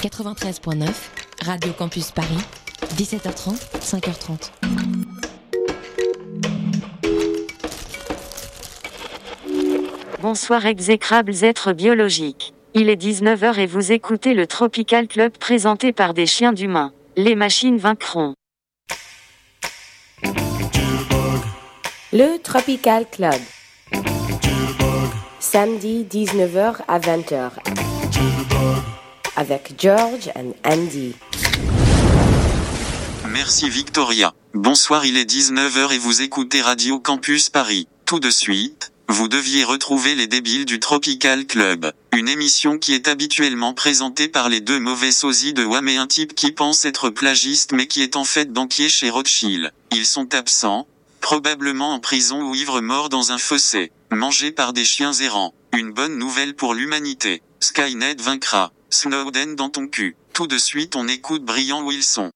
93.9, Radio Campus Paris, 17h30, 5h30. Bonsoir exécrables êtres biologiques. Il est 19h et vous écoutez le Tropical Club présenté par des chiens d'humains. Les machines vaincront. Le Tropical Club. Samedi 19h à 20h. Avec George and Andy. Merci Victoria. Bonsoir, il est 19h et vous écoutez Radio Campus Paris. Tout de suite, vous deviez retrouver les débiles du Tropical Club. Une émission qui est habituellement présentée par les deux mauvais sosies de WAM et un type qui pense être plagiste mais qui est en fait banquier chez Rothschild. Ils sont absents, probablement en prison ou ivre mort dans un fossé, mangés par des chiens errants. Une bonne nouvelle pour l'humanité. Skynet vaincra. Snowden dans ton cul. Tout de suite on écoute Brian Wilson.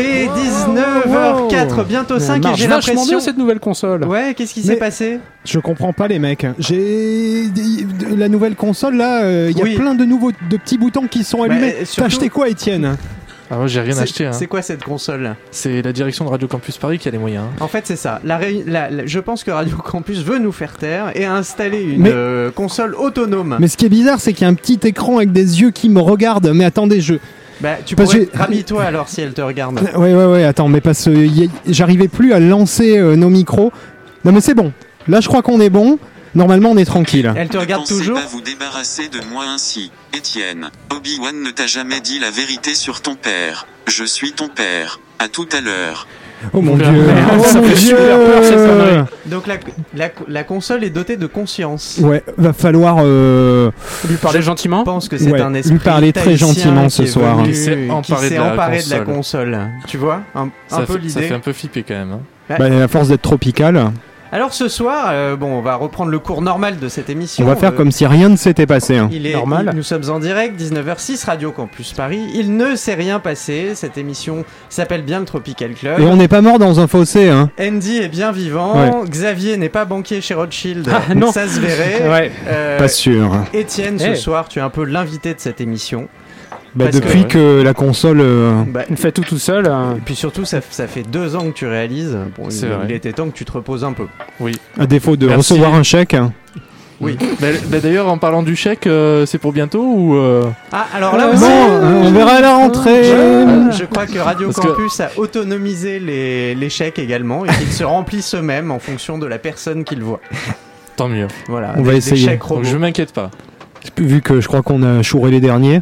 Il est 19h04, bientôt 5 et j'ai vachement l'impression... bien cette nouvelle console. Ouais, qu'est-ce qui s'est passé? Je comprends pas les mecs. J'ai la nouvelle console là, il y a Oui. plein de nouveaux de petits boutons qui sont allumés. Bah, T'as acheté quoi, Étienne? Ah, moi, j'ai rien C'est- acheté. hein. C'est quoi cette console? C'est la direction de Radio Campus Paris qui a les moyens. hein. En fait, c'est ça. La ré- la- la- je pense que Radio Campus veut nous faire taire et a installé une Mais- euh, console autonome. Mais ce qui est bizarre, c'est qu'il y a un petit écran avec des yeux qui me regardent. Mais attendez, je. Bah, tu Parce pourrais... que- Rhabille-toi alors si elle te regarde. Ouais, ouais, ouais. Attends, mais parce que j'arrivais plus à lancer euh, nos micros. Non, mais c'est bon. Là, je crois qu'on est bon. Normalement, on est tranquille. Elle te Ne regarde pensez toujours pas vous débarrasser de moi ainsi. Étienne, Obi-Wan ne t'a jamais dit la vérité sur ton père. Je suis ton père. À tout à l'heure. Oh mon dieu. Oh ça mon fait dieu. super peur, cette connerie. Donc la, la, la console est dotée de conscience. Ouais, va falloir. euh, Lui parler gentiment. Je pense que c'est Ouais, un lui esprit parler très gentiment qui ce est soir. venu- Qui s'est emparé qui de la emparé de la console. Tu vois un, un peu fait, ça l'idée. fait un peu flipper quand même. hein. bah, à force d'être tropical, Alors ce soir, euh, bon, on va reprendre le cours normal de cette émission. on va faire Euh, comme si rien ne s'était passé. hein. Il est Normal. il- nous sommes en direct, 19h06, Radio Campus Paris. Il ne s'est rien passé. Cette émission s'appelle bien le Tropical Club. Et on n'est pas mort dans un fossé, hein. Andy est bien vivant. Xavier n'est pas banquier chez Rothschild. Ah, non. Ça se verrait. Ouais. Euh, Pas sûr. Étienne, ce Eh. soir, tu es un peu l'invité de cette émission. Bah, que- depuis que, la console. euh, Bah, fait tout tout seul. hein. et puis surtout, ça, ça fait deux ans que tu réalises. Bon, C'est il, vrai. il était temps que tu te reposes un peu. Oui. à défaut de Merci. recevoir un chèque. Oui. Bah, bah, D'ailleurs, en parlant du chèque, euh, c'est pour bientôt ou euh, Ah, alors là Bon, aussi. euh, on verra à la rentrée. Je, je crois que Radio Parce que- Campus a autonomisé les, les chèques également et qu'ils se remplissent eux-mêmes en fonction de la personne qu'ils voient. Tant mieux. Voilà. On des, va essayer. Donc je m'inquiète pas. Vu que je crois qu'on a chouré les derniers.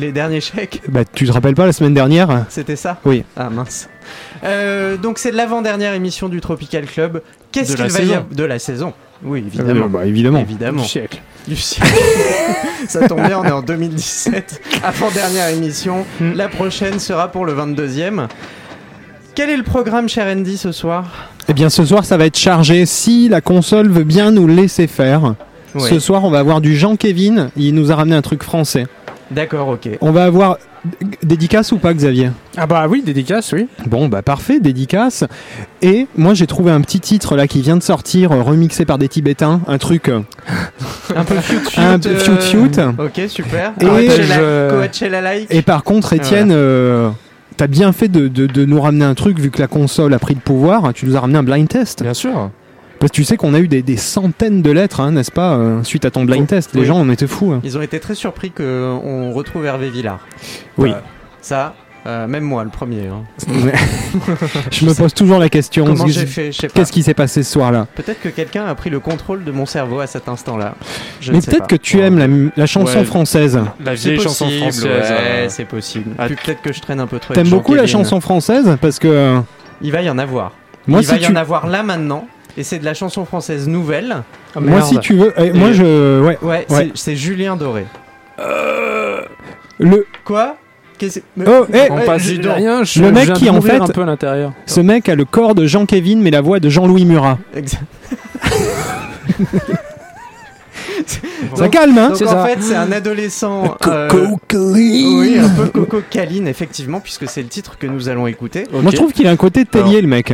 Les derniers chèques, Bah, tu te rappelles pas la semaine dernière? C'était ça? Oui. Ah mince. Euh, donc c'est l'avant-dernière émission du Tropical Club. Qu'est-ce De qu'il la va y saison. avoir de la saison? Oui, évidemment. Euh, bah, évidemment. Évidemment. Du siècle. Du siècle. Ça tombe bien, on est en 2017. Avant-dernière émission. Hmm. La prochaine sera pour le 22e. Quel est le programme, cher Andy, ce soir? Eh bien, ce soir, ça va être chargé. Si la console veut bien nous laisser faire. Ce soir, on va avoir du Jean-Kévin. Il nous a ramené un truc français. D'accord, ok. On va avoir. Dédicace ou pas, Xavier? Ah bah oui, dédicace, oui. Bon, bah parfait, dédicace. Et moi, j'ai trouvé un petit titre là qui vient de sortir, euh, remixé par des Tibétains. Un truc. euh, Un peu fiut fiut. Un peu fiut fiut. Ok, super. Et- Coachella, Je- like. Et par contre, Étienne, euh, t'as bien fait de, de- de nous ramener un truc vu que la console a pris le pouvoir. Tu nous as ramené un blind test. Bien sûr. Parce que tu sais qu'on a eu des, des centaines de lettres, hein, n'est-ce pas, euh, suite à ton blind test. Les Oui. gens, on était fous. hein. Ils ont été très surpris qu'on retrouve Hervé Villard. Oui. Euh, ça, euh, même moi, le premier. hein. Je me pose toujours la question. Comment je- j'ai fait Je sais pas. Qu'est-ce qui s'est passé ce soir-là Peut-être que quelqu'un a pris le contrôle de mon cerveau à cet instant-là. Mais peut-être que tu aimes la, la chanson Ouais. française. La C'est vieille chanson possible, française. Ouais, euh, c'est possible. Ah, peut-être que je traîne un peu trop. T'aimes beaucoup la chanson française Parce que Il va y en avoir. moi, Il va y tu, en avoir là maintenant. Et c'est de la chanson française nouvelle. moi, si tu veux, eh, moi, je, ouais, Ouais, Ouais. c'est- Julien Doré. le, Quoi? Mais- Oh, eh, On Ouais, passe dis de rien. Je, Le mec je qui, en fait- un peu à l'intérieur. ce mec a le corps de Jean-Kévin, mais la voix de Jean-Louis Murat. Exact. Ça Donc- calme, hein Donc C'est en ça. fait, c'est un adolescent. euh, Caline. Oui, un peu Coco Caline, effectivement, puisque c'est le titre que nous allons écouter. Moi, je trouve qu'il a un côté tellier, le mec.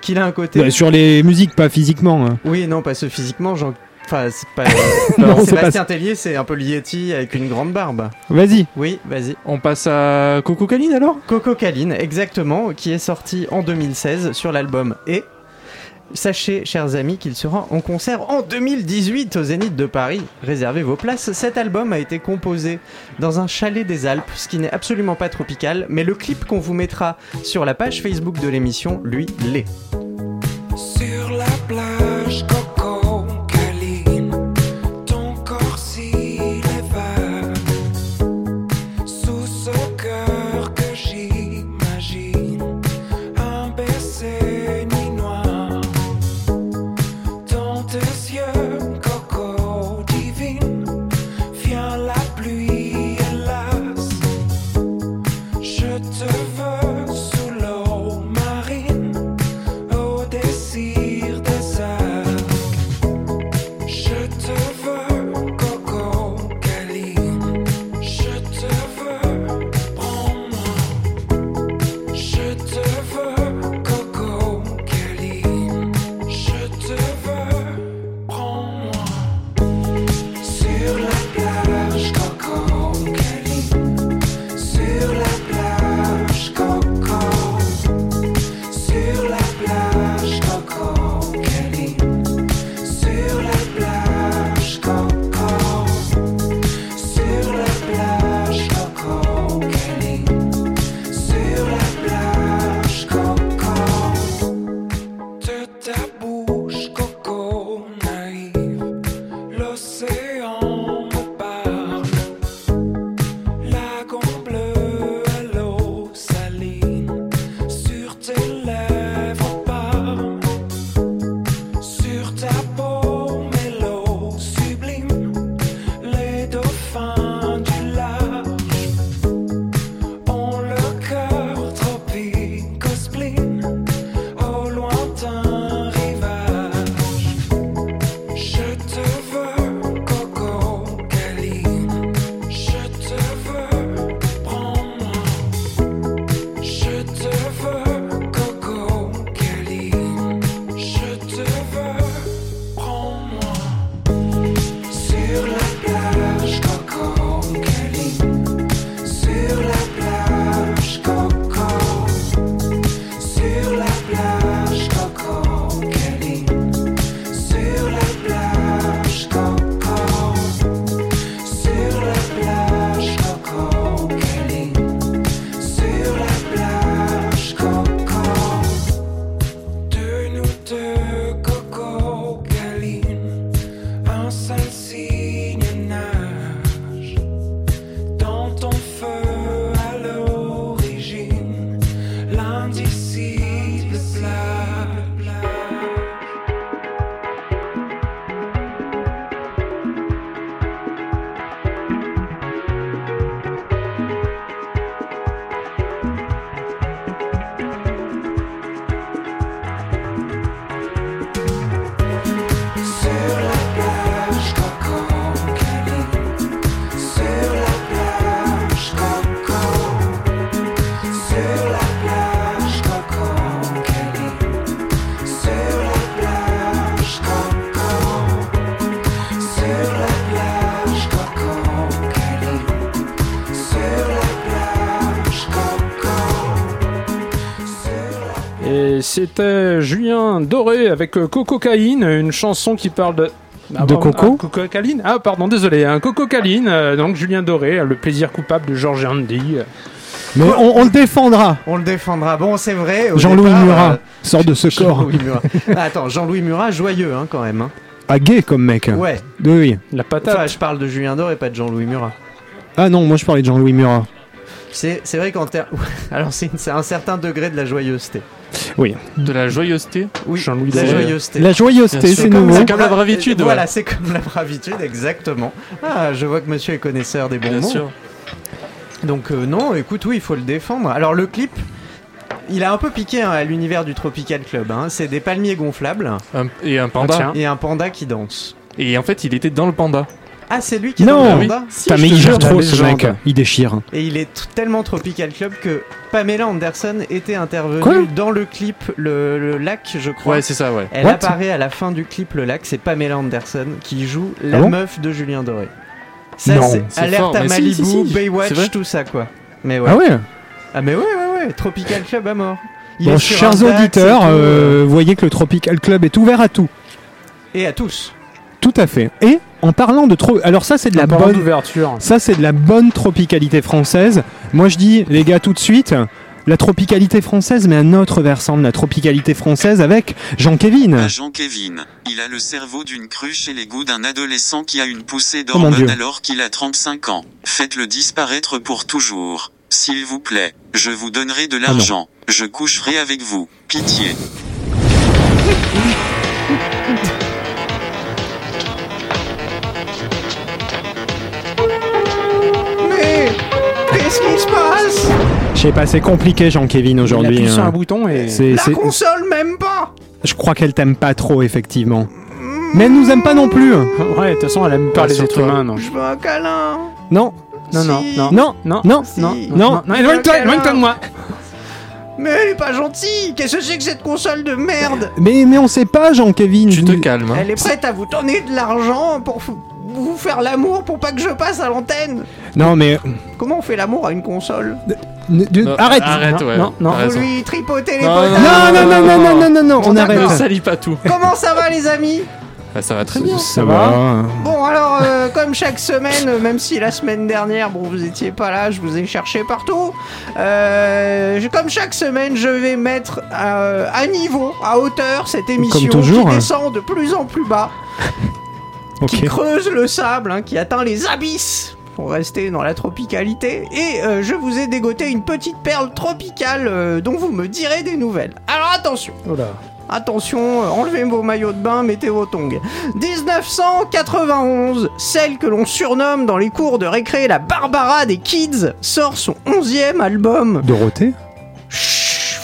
Qu'il a un côté. Ouais, sur les musiques, pas physiquement. hein. Oui, non, pas ce physiquement. Jean... Enfin, c'est pas. Non, c'est Sébastien Tellier, c'est un peu Lieti avec une grande barbe. Vas-y. Oui, vas-y. On passe à Coco Caline alors? Coco Caline, exactement, qui est sorti en 2016 sur l'album Et. Sachez, chers amis, qu'il sera en concert en 2018 au Zénith de Paris. Réservez vos places. Cet album a été composé dans un chalet des Alpes, ce qui n'est absolument pas tropical, mais le clip qu'on vous mettra sur la page Facebook de l'émission, lui, l'est. C'était Julien Doré avec euh, Cococaïne, une chanson qui parle de. Ah, De pardon, coco ah, Ah, pardon, désolé. Un Cococaline, euh, donc Julien Doré, euh, le plaisir coupable de Georges Andy. Mais on, on le défendra. On le défendra. Bon, c'est vrai. Jean-Louis Murat euh, sort de ce corps. Jean-Louis Murat. Ah, attends, Jean-Louis Murat, joyeux hein, quand même. hein. Ah, gay comme mec. Ouais. Oui, oui. La patate. Enfin, je parle de Julien Doré et pas de Jean-Louis Murat. Ah non, moi je parlais de Jean-Louis Murat. C'est c'est vrai qu'en termes. Alors, c'est une- c'est un certain degré de la joyeuseté. Oui. De la joyeuseté. Oui, Jean-Louis la joyeuseté. La joyeuseté, Bien sûr. c'est Comme nouveau. c'est comme la bravitude, Voilà, ouais. c'est comme la bravitude, exactement. Ah, je vois que monsieur est connaisseur des bons Bien mots. sûr. Donc, euh, non, écoute, oui, il faut le défendre. Alors, le clip. Il a un peu piqué hein, à l'univers du Tropical Club. hein. C'est des palmiers gonflables Un- et un panda. Tiens. et un panda qui danse. et en fait, il était dans le panda. Ah, c'est lui qui est dans Non, le panda Putain, mais te il gère trop ce mec. Il déchire. Et il est tellement Tropical Club que Pamela Anderson était intervenue Quoi dans le clip le, le lac, je crois. Ouais, c'est ça, ouais. Elle What apparaît à la fin du clip Le Lac, c'est Pamela Anderson qui joue la Ah bon meuf de Julien Doré. Ça, Non. c'est Alerte à si, Malibu, si, si. C'est Baywatch, vrai tout ça quoi. Mais ouais. Ah ouais Ah mais ouais, ouais, ouais, Tropical Club à mort. Il Bon, chers auditeurs, euh, voyez que le Tropical Club est ouvert à tout. Et à tous. Tout à fait. Et en parlant de trop. Alors, ça, c'est de la bonne. d'ouverture. Ça, c'est de la bonne tropicalité française. Moi, je dis, les gars, tout de suite, la tropicalité française, mais un autre versant de la tropicalité française avec Jean-Kévin. Jean-Kévin, il a le cerveau d'une cruche et les goûts d'un adolescent qui a une poussée Oh mon d'hormones Dieu. alors qu'il a 35 ans. Faites-le disparaître pour toujours. S'il vous plaît, je vous donnerai de non. l'argent. je coucherai avec vous. Pitié. Qu'est-ce qui se passe? Je sais pas, c'est compliqué, Jean-Kévin, Il aujourd'hui. appuie sur hein. un bouton et. C'est- La c'est- console même pas Je crois qu'elle t'aime pas trop, effectivement. Mais elle nous aime pas non plus. Ouais, de toute façon, elle aime pas les êtres humains, donc. Je veux un câlin Non, Non, non, non. non, Non, non. Non, Non. non, éloigne-toi, éloigne-toi de moi. Mais elle est pas gentille Qu'est-ce que c'est que cette console de merde? Mais, mais on sait pas, Jean-Kévin. Tu te calmes. hein. Elle est prête à vous donner de l'argent pour f- vous faire l'amour pour pas que je passe à l'antenne Non, mais. Comment on fait l'amour à une console ne- de- Non, arrête Arrête, Non, ouais. non, non. t'as Vous raison. lui tripotez les Non, potes Non, non, non, non, non, non, non, non, on arrête. Ne salis pas tout. Comment ça va les amis Bah, ça va très bien. Ça va. Bon alors euh, comme chaque semaine, euh, même si la semaine dernière bon vous étiez pas là, je vous ai cherché partout. euh, je- comme chaque semaine, je vais mettre euh, à niveau, à hauteur cette émission toujours, qui hein. descend de plus en plus bas, qui Ok. creuse le sable, hein, qui atteint les abysses. Pour rester dans la tropicalité, et euh, je vous ai dégoté une petite perle tropicale euh, dont vous me direz des nouvelles. Alors attention, Oh là. Attention, euh, enlevez vos maillots de bain, mettez vos tongs. 1991, celle que l'on surnomme dans les cours de récré la Barbara des Kids sort son 11e album. Dorothée?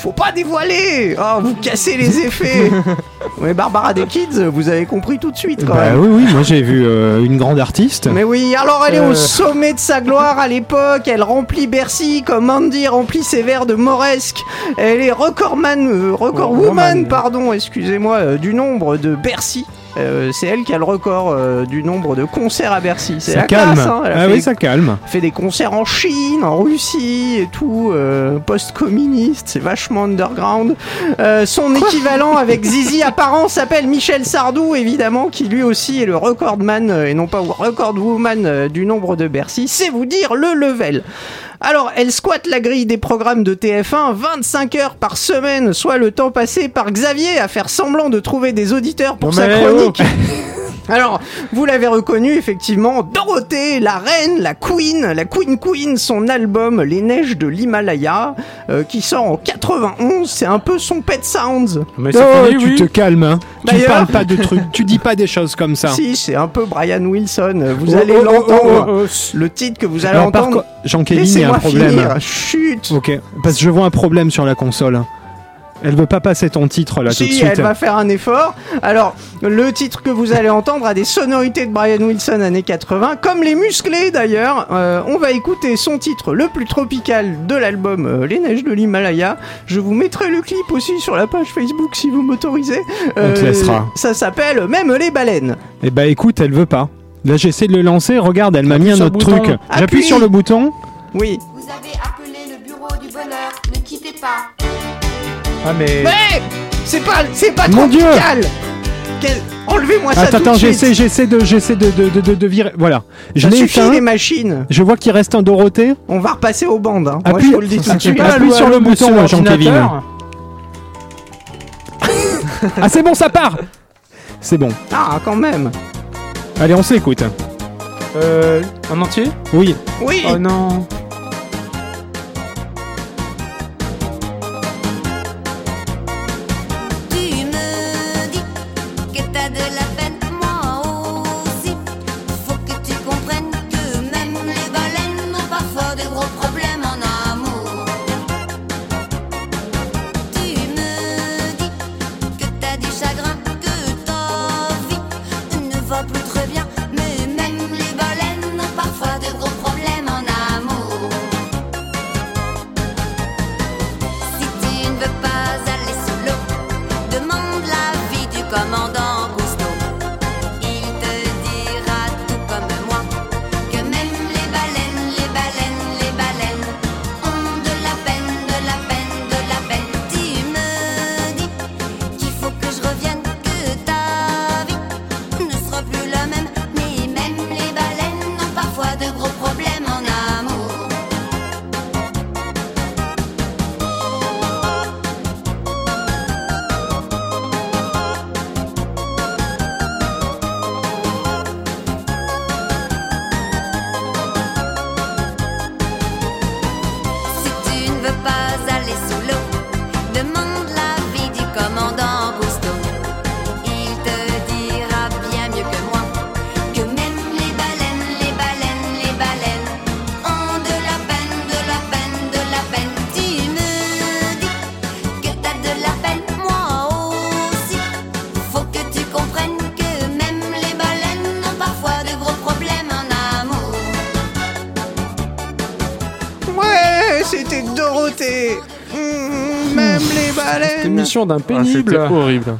Faut pas dévoiler Oh, vous cassez les effets Mais Barbara des Kids, vous avez compris tout de suite quand Bah même. oui, oui, moi j'ai vu euh, une grande artiste. Mais oui, alors elle est Euh. au sommet de sa gloire à l'époque, elle remplit Bercy comme Andy remplit ses verres de Moresque. Elle est recordman, euh, record Oh, woman, woman. pardon, excusez-moi, euh, du nombre de Bercy. Euh, c'est elle qui a le record euh, du nombre de concerts à Bercy. C'est Ça la calme. classe, hein. Elle a ah fait, oui, ça calme. fait des concerts en Chine, en Russie et tout, euh, post-communiste, c'est vachement underground. Euh, son équivalent avec Zizi apparent s'appelle Michel Sardou, évidemment, qui lui aussi est le recordman euh, et non pas record woman euh, du nombre de Bercy. C'est vous dire le level. Alors, elle squatte la grille des programmes de TF1 25 heures par semaine, soit le temps passé par Xavier à faire semblant de trouver des auditeurs pour Non, sa chronique. Alors, vous l'avez reconnu effectivement, Dorothée, la reine, la queen, la queen queen, son album Les Neiges de l'Himalaya, euh, qui sort en 91, c'est un peu son pet sounds. Mais Oh, ça finit, tu oui. te calmes, hein. Tu parles pas de trucs, tu dis pas des choses comme ça. Si, c'est un peu Brian Wilson, vous Oh, allez oh, oh, l'entendre. oh, oh, Le titre que vous allez Alors, entendre. contre, Jean-Kévin, il y a un problème. finir, chut. Ok, parce que je vois un problème sur la console. Elle veut pas passer ton titre là tout de Si, suite. elle va faire un effort. Alors, le titre que vous allez entendre a des sonorités de Brian Wilson années 80, comme les musclés d'ailleurs. Euh, on va écouter son titre le plus tropical de l'album euh, Les Neiges de l'Himalaya. Je vous mettrai le clip aussi sur la page Facebook si vous m'autorisez. Euh, On te laissera. Ça s'appelle Même les baleines. Eh bah écoute, elle veut pas. Là j'essaie de le lancer, regarde, elle m'a mis un autre bouton. truc. J'appuie Appuie. sur le bouton. Oui. Vous avez appelé le bureau du bonheur. Ne quittez pas. Ah, mais. Mais c'est pas, c'est pas Mon Dieu tropical. Quel- Enlevez-moi ça Attends, tout de attends, suite. j'essaie, j'essaie de, j'essaie de, de, de, de, de virer. Voilà. Je Ça l'ai suffit éteint. les machines. Je vois qu'il reste un Dorothée. On va repasser aux bandes. Hein. Moi, Appuie- je vous le dis tout de suite. appuyer sur le bouton, Jean-Kévin. l'ordinateur. Ah, c'est bon, ça part C'est bon. Ah, quand même. Allez, on s'écoute. Euh. En entier? Oui. Oui. Oh non. C'était Dorothée. Mmh, même les baleines. une mission d'un Ah, pénible. horrible.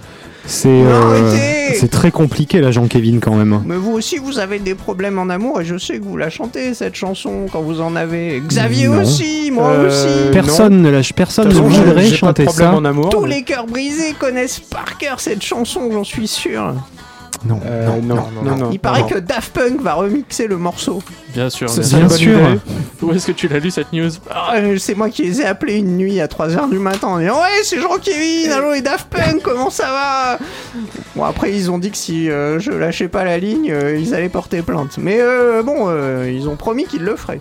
C'est euh, c'est très compliqué là, Jean-Kévin, quand même. Mais vous aussi, vous avez des problèmes en amour et je sais que vous la chantez cette chanson quand vous en avez. Xavier Non. aussi, moi Euh, aussi. Personne ne lâche, personne ne voudrait chanter ça. en amour. Tous mais- les cœurs brisés connaissent par cœur cette chanson, j'en suis sûr. Non, Euh, non, non, non. non, non. Il paraît non. que Daft Punk va remixer le morceau. Bien sûr. Bien c'est sûr. une Bien bonne sûr. idée. Où est-ce que tu l'as lu cette news Ah, euh, c'est moi qui les ai appelés une nuit à 3h du matin en disant Ouais, c'est Jean-Kévin, allô les Daft Punk, comment ça va? Bon, après, ils ont dit que si euh, je lâchais pas la ligne, euh, ils allaient porter plainte. Mais euh, bon, euh, ils ont promis qu'ils le feraient.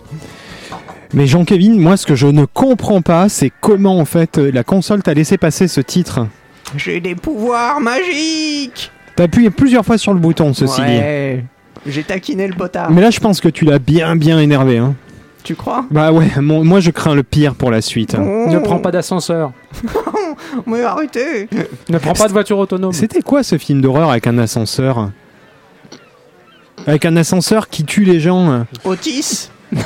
Mais Jean-Kévin, moi, ce que je ne comprends pas, c'est comment, en fait, euh, la console t'a laissé passer ce titre. J'ai des pouvoirs magiques T'as appuyé plusieurs fois sur le bouton, ceci dit. Ouais, j'ai taquiné le potard. Mais là, je pense que tu l'as bien, bien énervé. Hein. Tu crois? Bah ouais, mon- moi, je crains le pire pour la suite. Oh, Ne prends pas d'ascenseur. Mais arrêtez Ne prends pas de voiture autonome. C'était quoi ce film d'horreur avec un ascenseur? Avec un ascenseur qui tue les gens Otis?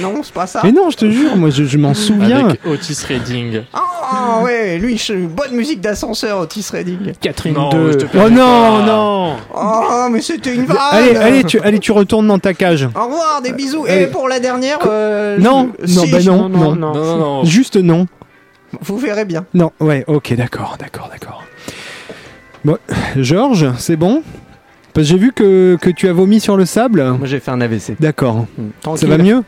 Non, c'est pas ça. Mais non, je te jure, moi, je, je m'en souviens. Avec Otis Redding. Ah ouais, lui, je- bonne musique d'ascenseur, Otis Redding. Catherine Non, 2. je te Oh non, pas. non Oh, mais c'était une vanne Allez, allez tu, allez, tu retournes dans ta cage. Au revoir, des bisous. Et pour la dernière, euh, Non, je- non, si, bah non. non. Non, non, non. Juste non. Vous verrez bien. Non, ouais, ok, d'accord, d'accord, d'accord. Bon, Georges, c'est bon? Parce que j'ai vu que, que tu as vomi sur le sable. Moi, j'ai fait un AVC. D'accord. Ça Tranquille. va mieux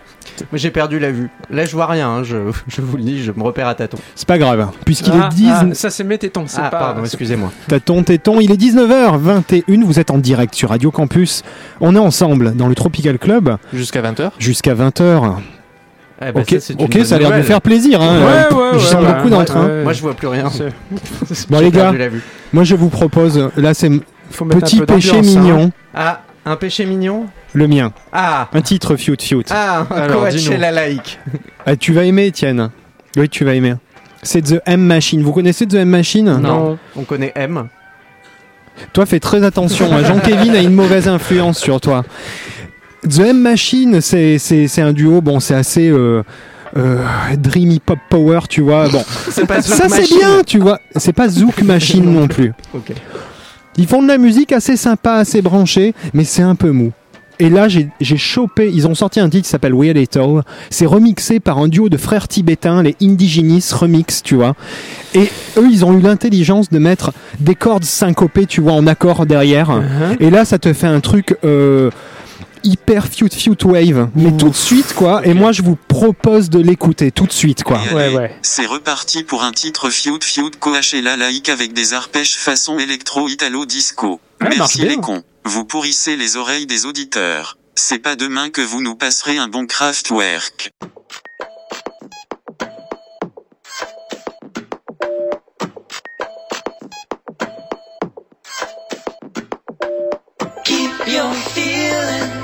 Mais j'ai perdu la vue. Là, je vois rien, hein, je, je vous le dis, je me repère à tâtons. C'est pas grave. Puisqu'il Ah, est 10... ah, ça c'est mes tétons, c'est Ah, pas. pardon, excusez-moi. Tâton, téton, il est 19h21, vous êtes en direct sur Radio Campus. On est ensemble dans le Tropical Club Jusqu'à 20h. jusqu'à 20h. Eh ben, ok, ça, c'est une ok, bonne ça a l'air de nouvelle. faire plaisir. Hein. Ouais, ouais, Je ouais, sens bah, beaucoup d'entrain. ouais, ouais. Moi, je vois plus rien. Bon les gars, moi je vous propose, là c'est Faut Petit un peu péché hein. mignon, Ah, un péché mignon le mien. Ah Un titre fiut fiut. Ah, un Alors, Coachella laïque. Ah, tu vas aimer, Étienne. Oui, tu vas aimer. C'est The M Machine. Vous connaissez The M Machine? Non. On connaît M. Toi, fais très attention. hein. Jean-Kévin a une mauvaise influence sur toi. The M Machine, c'est c'est- c'est un duo. Bon, c'est assez euh, euh, dreamy pop power, tu vois. Bon, C'est pas ça c'est bien, tu vois. C'est pas Zouk Machine non plus. Ok. Ils font de la musique assez sympa, assez branchée, mais c'est un peu mou. Et là, j'ai chopé. Ils ont sorti un titre qui s'appelle Weird Little. C'est remixé par un duo de frères tibétains, les Indigenis Remix, tu vois. Et eux, ils ont eu l'intelligence de mettre des cordes syncopées, tu vois, en accord derrière. Uh-huh. Et là, ça te fait un truc. euh, hyper fute fute wave mais tout de suite quoi et moi je vous propose de l'écouter tout de suite quoi Et allez, C'est reparti pour un titre Fiut Fiut Coachella laïque avec des arpèges façon électro-italo-disco. Ah, marche Merci bien. les cons. Vous pourrissez les oreilles des auditeurs. C'est pas demain que vous nous passerez un bon Kraftwerk. Keep your feelings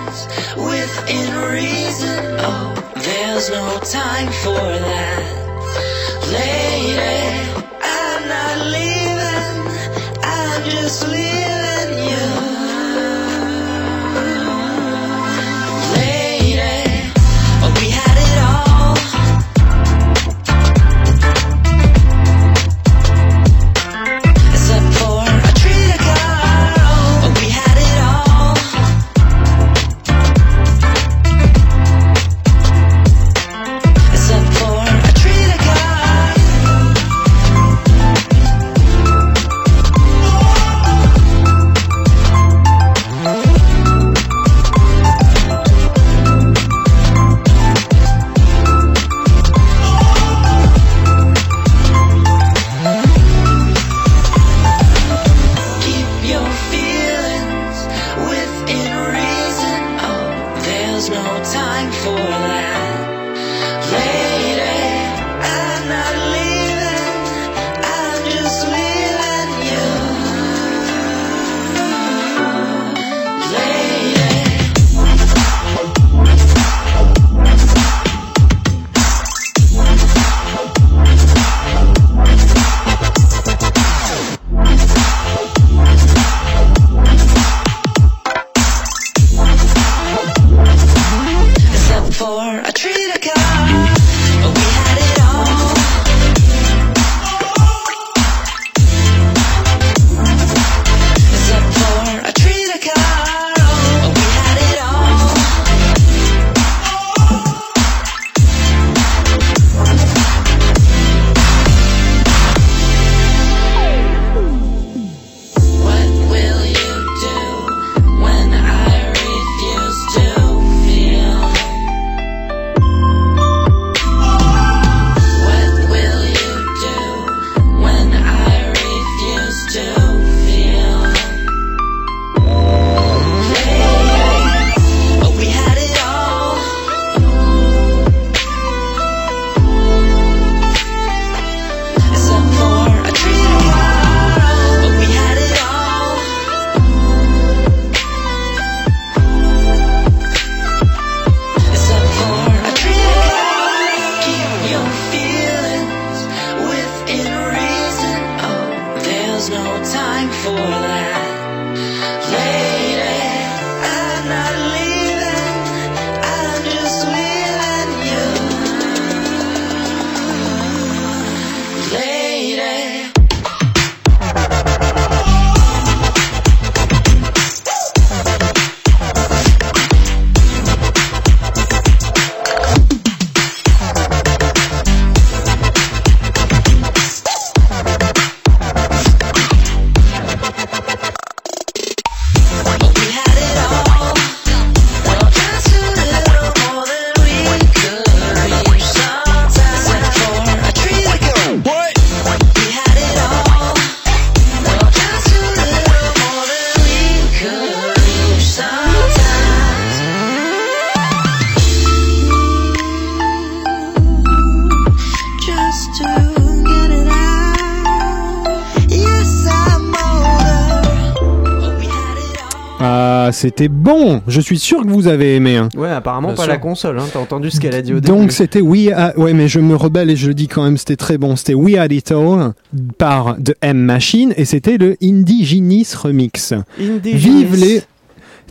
within reason. Oh, there's no time for that. Lady, I'm not leaving. I'm just leaving c'était bon. Je suis sûr que vous avez aimé. hein. Ouais, apparemment Bien pas sûr. la console. Hein. T'as entendu ce qu'elle a dit au début. Donc c'était We Are... Ouais, mais je me rebelle et je le dis quand même, c'était très bon. C'était We Are It All par The M Machine et c'était le Indigenis Remix. Vive les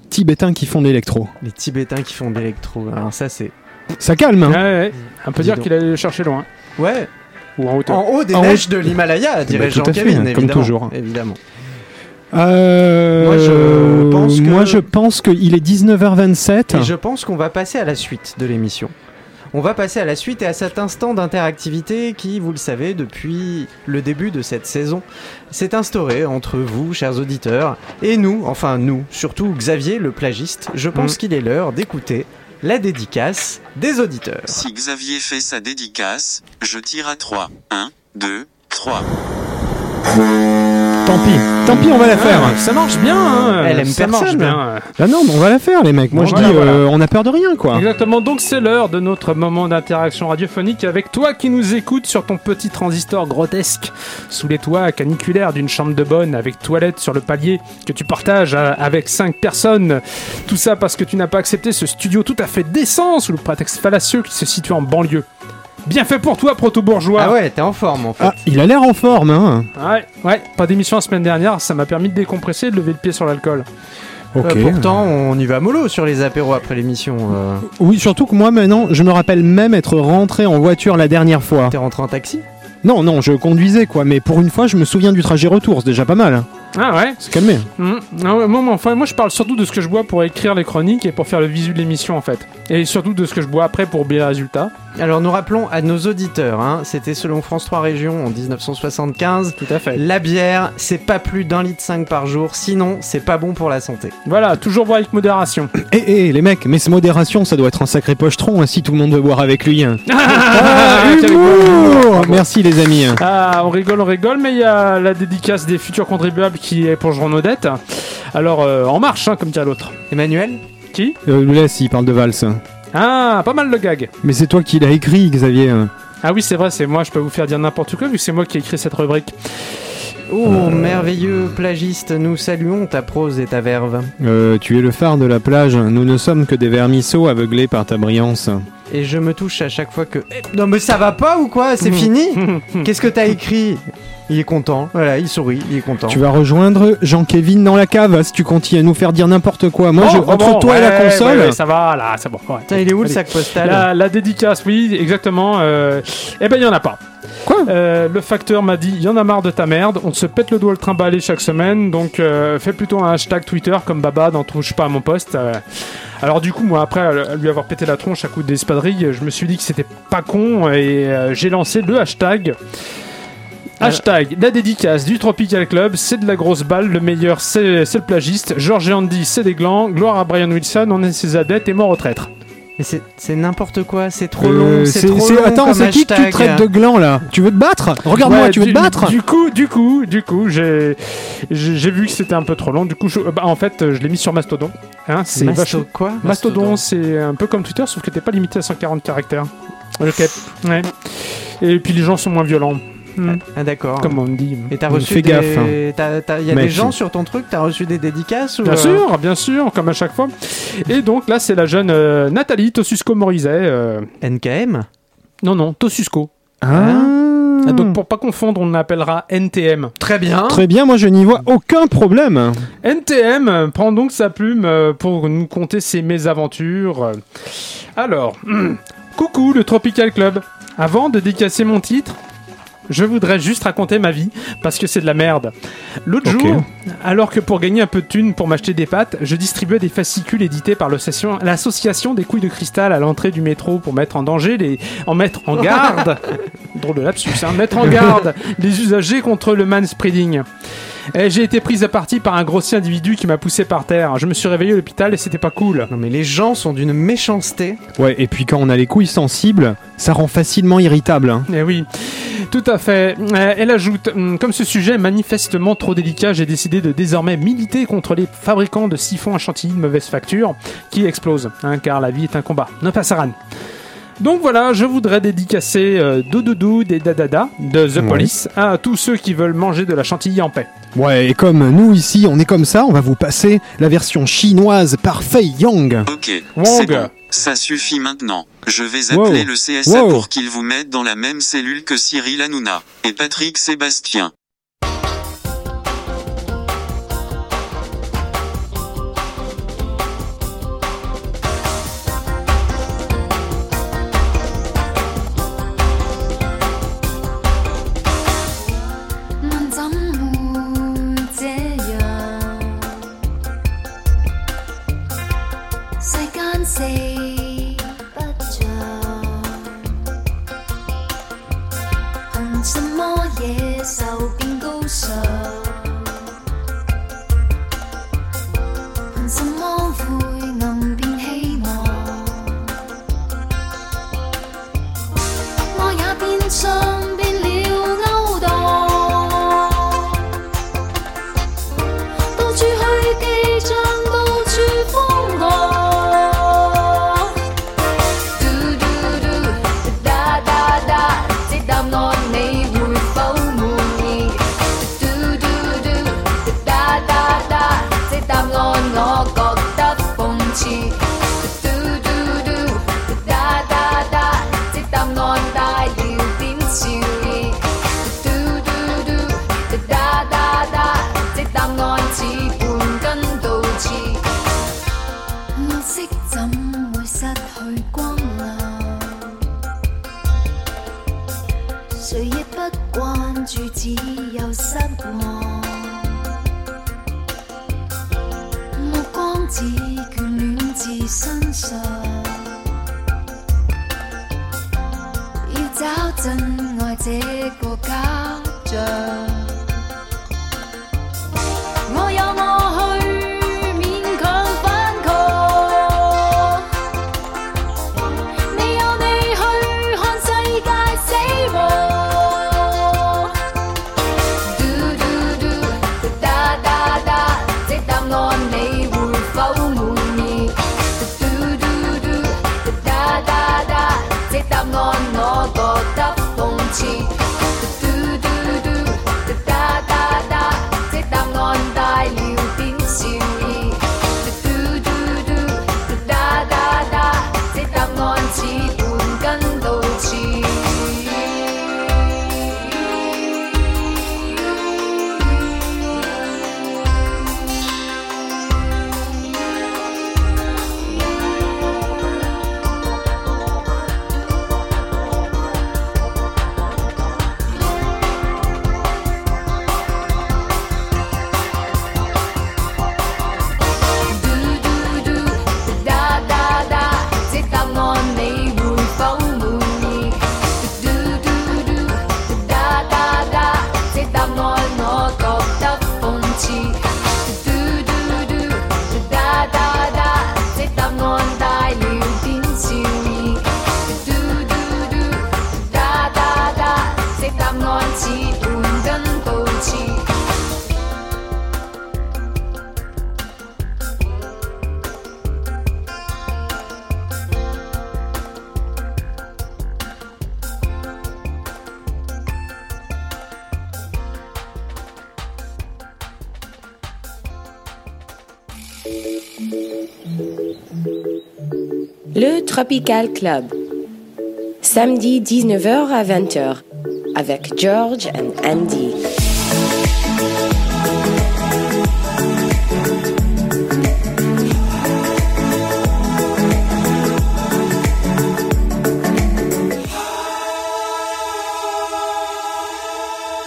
Tibétains qui font de l'électro. Les Tibétains qui font de l'électro. Alors ça c'est. Ça calme, hein Ouais, ouais. On peut Dis dire qu'il allait le chercher loin. Ouais. Ou en hauteur. En haut des En neiges haut- de l'Himalaya, dirait Bah, tout à fait, Jean-Kevin, comme toujours. Évidemment. Euh, Moi, je pense que- moi, Moi, je pense qu'il est 19h27. Et je pense qu'on va passer à la suite de l'émission. On va passer à la suite et à cet instant d'interactivité qui, vous le savez, depuis le début de cette saison, s'est instauré entre vous, chers auditeurs, et nous, enfin nous, surtout Xavier, le plagiste. Je pense Mm. qu'il est l'heure d'écouter la dédicace des auditeurs. Si Xavier fait sa dédicace, je tire à 3. 1, 2, 3. Tant pis, tant pis, on va la faire. Ah, ça marche bien. hein. Elle aime ça marche personne. bien. Ah non, mais on va la faire, les mecs. Moi, Bon, je voilà, dis, voilà. euh, on a peur de rien, quoi. Exactement, donc c'est l'heure de notre moment d'interaction radiophonique avec toi qui nous écoutes sur ton petit transistor grotesque sous les toits caniculaires d'une chambre de bonne avec toilette sur le palier que tu partages euh, avec cinq personnes. Tout ça parce que tu n'as pas accepté ce studio tout à fait décent sous le prétexte fallacieux qui se situe en banlieue. Bien fait pour toi, proto-bourgeois. Ah ouais, t'es en forme en fait. Ah, il a l'air en forme, hein. Ouais, ouais, pas d'émission la semaine dernière, ça m'a permis de décompresser et de lever le pied sur l'alcool. Ok. Euh, pourtant, on y va mollo sur les apéros après l'émission. euh. Oui, surtout que moi, maintenant, je me rappelle même être rentré en voiture la dernière fois. T'es rentré en taxi? Non, non, je conduisais, quoi. Mais pour une fois, je me souviens du trajet retour. C'est déjà pas mal. Ah ouais? C'est calmé. Mhm. Non, ouais, moi, enfin, moi je parle surtout de ce que je bois pour écrire les chroniques et pour faire le visu de l'émission en fait. Et surtout de ce que je bois après pour oublier les résultats. Alors nous rappelons à nos auditeurs, hein, c'était selon France 3 Régions en 1975. Tout à fait. La bière, c'est pas plus d'un litre 5 par jour, sinon c'est pas bon pour la santé. Voilà, toujours boire avec modération. Eh, eh, les mecs, mais ce modération, ça doit être un sacré pochetron hein, si tout le monde veut boire avec lui. hein. Ah, quel humour. Merci, les amis. hein. Ah, on rigole, on rigole, mais il y a la dédicace des futurs contribuables qui épongeront nos dettes. Alors, euh, en marche, hein, comme dirait l'autre. Emmanuel Qui Euh, laisse, il parle de valse. Ah, pas mal le gag. Mais c'est toi qui l'as écrit, Xavier. Ah oui, c'est vrai, c'est moi, je peux vous faire dire n'importe quoi vu que c'est moi qui ai écrit cette rubrique. Oh, merveilleux plagiste, nous saluons ta prose et ta verve. Euh, tu es le phare de la plage. Nous ne sommes que des vermisseaux aveuglés par ta brillance. Et je me touche à chaque fois que... Eh, non mais ça va pas ou quoi? C'est fini? Qu'est-ce que t'as écrit? Il est content, voilà, il sourit, il est content. Tu vas rejoindre Jean-Kévin dans la cave si tu continues à nous faire dire n'importe quoi. Moi, je, bon, entre bon, toi et la ouais, console, ouais, ouais, ça va, là, c'est bon. ouais. Putain, il est où le Allez. sac postal? La, la dédicace, oui, exactement. Euh, eh ben, il y en a pas. Quoi Euh, Le facteur m'a dit, il y en a marre de ta merde. On se pète le doigt le trimballer chaque semaine. Donc, euh, fais plutôt un hashtag Twitter comme Baba n'en touche pas à mon poste. Euh, alors, du coup, moi, après lui avoir pété la tronche à coup d'espadrille, je me suis dit que c'était pas con et j'ai lancé le hashtag. Hashtag la dédicace du Tropical Club, c'est de la grosse balle, le meilleur c'est le plagiste, George et Andy c'est des glands, gloire à Brian Wilson, on est ses adeptes et mort au traître. Mais c'est c'est n'importe quoi, c'est trop Euh, long, c'est trop long Attends, c'est qui que tu traites de gland là? Tu veux te battre? Regarde-moi, Ouais, tu veux du- te battre? Du coup, du coup, du coup, j'ai vu que c'était un peu trop long. Du coup, je- bah, en fait, euh, je l'ai mis sur Mastodon. Hein, c'est Masto vachement- quoi? Mastodon, c'est un peu comme Twitter, sauf que t'es pas limité à 140 caractères. Ok. Ouais. Et puis les gens sont moins violents. Hmm. Ah d'accord. Comme on dit. Et t'as reçu fais des... gaffe, hein. t'as- y a Mec. des gens sur ton truc, t'as reçu des dédicaces ou Bien euh, sûr, bien sûr, comme à chaque fois. Et donc là, c'est la jeune euh, Nathalie Tossusco-Morizet. euh, NKM Non, non, Tossusco. Ah. Ah, Donc pour pas confondre, on l'appellera NTM. Très bien. Très bien, moi je n'y vois aucun problème. NTM prend donc sa plume pour nous conter ses mésaventures. Alors, coucou le Tropical Club. Avant de dédicacer mon titre, je voudrais juste raconter ma vie parce que c'est de la merde. L'autre jour, alors que pour gagner un peu de thunes pour m'acheter des pâtes, je distribuais des fascicules édités par l'association l'association des couilles de cristal à l'entrée du métro pour mettre en danger les en mettre en garde drôle de lapsus hein, mettre en garde les usagers contre le manspreading. Et j'ai été prise à partie par un grossier individu qui m'a poussé par terre. Je me suis réveillé à l'hôpital et c'était pas cool. Non mais les gens sont d'une méchanceté. Ouais, et puis quand on a les couilles sensibles, ça rend facilement irritable. hein. Eh oui, tout à fait. Euh, elle ajoute, hum, comme ce sujet est manifestement trop délicat, j'ai décidé de désormais militer contre les fabricants de siphons à chantilly de mauvaise facture qui explosent, hein, car la vie est un combat. Ne pas Saran. Donc voilà, je voudrais dédicacer euh, Doudoudou des Dadada de The. Police à tous ceux qui veulent manger de la chantilly en paix. Ouais, et comme nous ici, on est comme ça, on va vous passer la version chinoise par Fei Yang. Ok, c'est bon. Ça suffit maintenant. Je vais appeler Wow. le CSA Wow. pour qu'ils vous mettent dans la même cellule que Cyril Hanouna et Patrick Sébastien. Tropical Club. Samedi 19h à 20h avec George and Andy.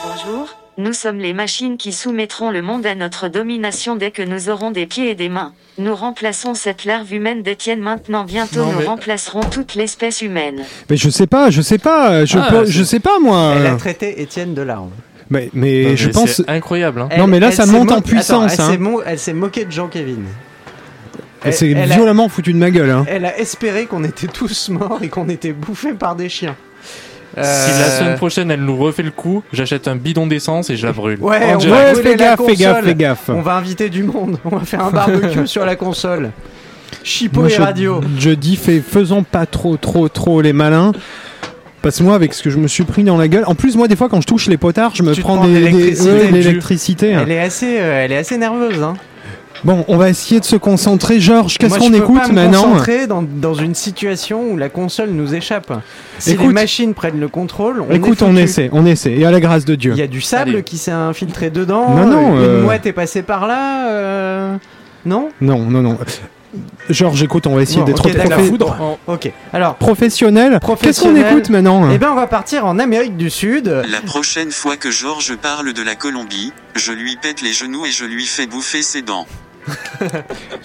Bonjour, nous sommes les machines qui soumettront le monde à notre domination dès que nous aurons des pieds et des mains. Nous remplaçons cette larve humaine d'Étienne maintenant bientôt Non, nous mais- remplacerons toute l'espèce humaine. Mais je sais pas, je sais pas, je, Ah, peux- je sais pas moi. Elle a traité Étienne de larve. Mais, mais Non, je mais pense. c'est incroyable, hein. Non, mais là, ça monte en puissance, Attends, hein. Elle s'est mo- elle s'est moquée de Jean-Kévin. Elle s'est elle a- violemment foutu de ma gueule. Hein. Elle a espéré qu'on était tous morts et qu'on était bouffés par des chiens. Si la Euh, semaine prochaine elle nous refait le coup, j'achète un bidon d'essence et je la brûle. Ouais, on va fais la gaffe, fais gaffe, fais gaffe. On va inviter du monde. On va faire un barbecue sur la console. Chipo et radio. je dis, fais, faisons pas trop, trop, trop les malins. Parce que moi, avec ce que je me suis pris dans la gueule, en plus, moi, des fois, quand je touche les potards, je me prends prends de des, des- l'électricité. ouais. Elle est assez, euh, elle est assez nerveuse. Hein. Bon, on va essayer de se concentrer. Georges, qu'est-ce qu'on écoute pas me maintenant concentrer dans, dans une situation où la console nous échappe. Si les machines prennent le contrôle, on Écoute, est on essaie, on essaie. Et à la grâce de Dieu. Il y a du sable Allez. qui s'est infiltré dedans. Non, non, Une euh, mouette est passée par là. euh, Non? Non, non, non. Georges, écoute, on va essayer Bon, d'être ok, d'accord. profé- Ok. Alors, professionnel. Qu'est-ce qu'on Professionnel. écoute maintenant eh ben, on va partir en Amérique du Sud. La prochaine fois que Georges parle de la Colombie, je lui pète les genoux et je lui fais bouffer ses dents.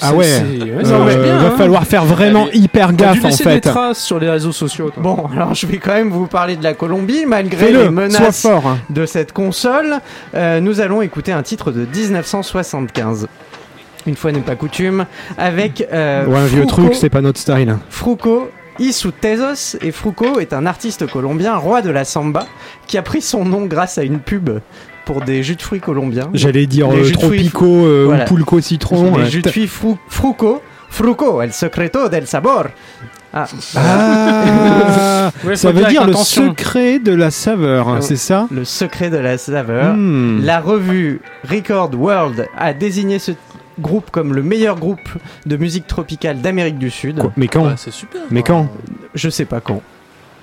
Ah ouais, euh, ça bien, va hein. falloir faire vraiment Allez. hyper gaffe en laisser des fait. traces sur les réseaux sociaux. toi. Bon, alors je vais quand même vous parler de la Colombie, malgré les menaces sois fort. hein. de cette console. euh, nous allons écouter un titre de 1975. Une fois n'est pas coutume, avec euh, Ouais, un vieux Fruco- truc, c'est pas notre style. Fruco Isutezos. Et Fruco est un artiste colombien, roi de la samba, qui a pris son nom grâce à une pub pour des jus de fruits colombiens. J'allais dire Les euh, jus de fruits- Tropico euh, Voilà. ou Pulco Citron. Les jus de fruits Fru- Fruco. Fruco, el secreto del sabor. Ah, Ah, Ouais, ça veut dire le attention. secret de la saveur, c'est ça le secret de la saveur. Hmm. La revue Record World a désigné ce groupe comme le meilleur groupe de musique tropicale d'Amérique du Sud. Quoi Mais quand Ouais, c'est super. Mais quand Je sais pas quand.